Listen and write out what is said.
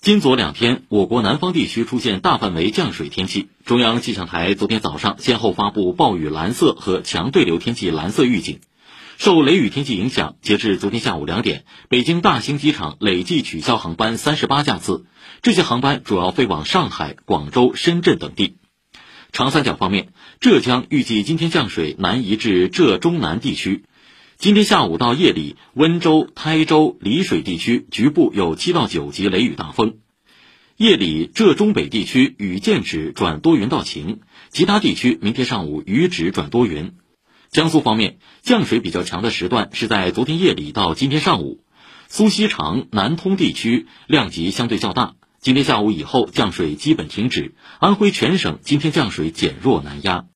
今昨两天，我国南方地区出现大范围降水天气。中央气象台昨天早上先后发布暴雨蓝色和强对流天气蓝色预警。受雷雨天气影响，截至昨天下午两点，北京大兴机场累计取消航班三十八架次，这些航班主要飞往上海、广州、深圳等地。长三角方面，浙江预计今天降水南移至浙中南地区。今天下午到夜里，温州、台州、丽水地区局部有七到九级雷雨大风。夜里，浙中北地区雨渐止转多云到晴，其他地区明天上午雨止转多云。江苏方面，降水比较强的时段是在昨天夜里到今天上午，苏锡常、南通地区量级相对较大。今天下午以后降水基本停止，安徽全省今天降水减弱南压。